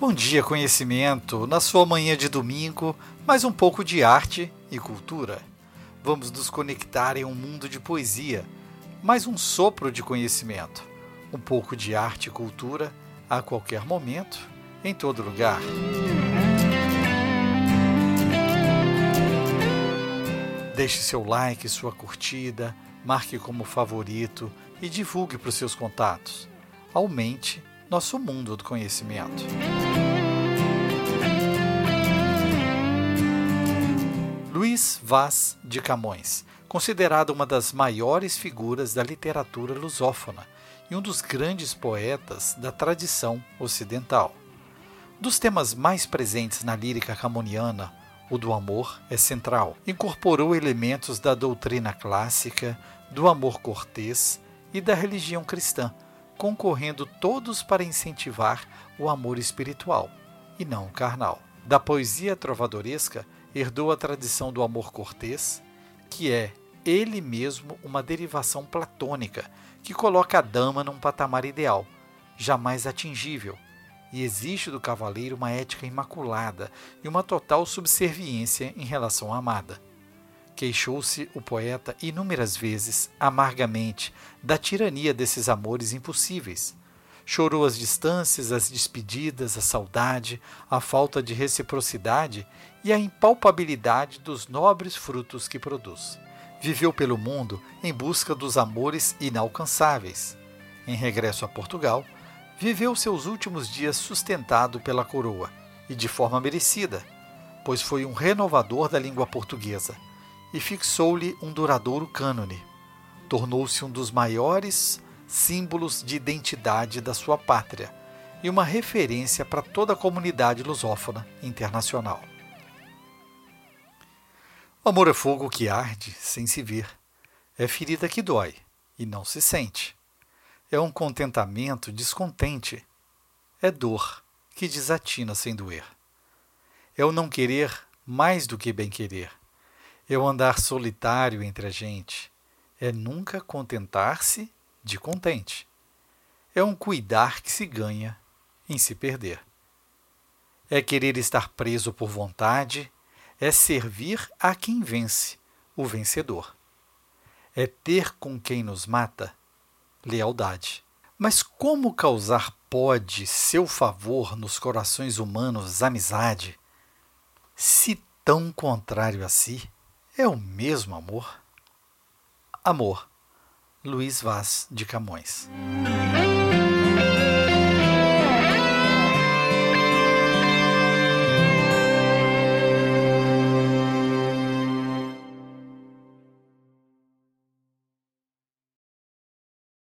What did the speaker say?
Bom dia, conhecimento. Na sua manhã de domingo, mais um pouco de arte e cultura. Vamos nos conectar em um mundo de poesia, mais um sopro de conhecimento. Um pouco de arte e cultura a qualquer momento, em todo lugar. Deixe seu like, sua curtida, marque como favorito e divulgue para os seus contatos. Aumente nosso mundo do conhecimento. Luís Vaz de Camões, considerado uma das maiores figuras da literatura lusófona e um dos grandes poetas da tradição ocidental. Dos temas mais presentes na lírica camoniana, o do amor é central. Incorporou elementos da doutrina clássica, do amor cortês e da religião cristã, concorrendo todos para incentivar o amor espiritual e não o carnal. Da poesia trovadoresca, herdou a tradição do amor cortês, que é ele mesmo uma derivação platônica que coloca a dama num patamar ideal, jamais atingível, e exige do cavaleiro uma ética imaculada e uma total subserviência em relação à amada. Queixou-se o poeta inúmeras vezes, amargamente, da tirania desses amores impossíveis. Chorou as distâncias, as despedidas, a saudade, a falta de reciprocidade e a impalpabilidade dos nobres frutos que produz. Viveu pelo mundo em busca dos amores inalcançáveis. Em regresso a Portugal, viveu seus últimos dias sustentado pela coroa, e de forma merecida, pois foi um renovador da língua portuguesa e fixou-lhe um duradouro cânone. Tornou-se um dos maiores símbolos de identidade da sua pátria e uma referência para toda a comunidade lusófona internacional. O amor é fogo que arde sem se ver, é ferida que dói e não se sente é um contentamento descontente. É dor que desatina sem doer. É o não querer mais do que bem-querer. É o andar solitário entre a gente. É nunca contentar-se de contente. É um cuidar que se ganha em se perder. É querer estar preso por vontade, é servir a quem vence, o vencedor. É ter com quem nos mata lealdade. Mas como causar pode seu favor nos corações humanos amizade, se tão contrário a si é o mesmo amor? Amor, Luiz Vaz de Camões.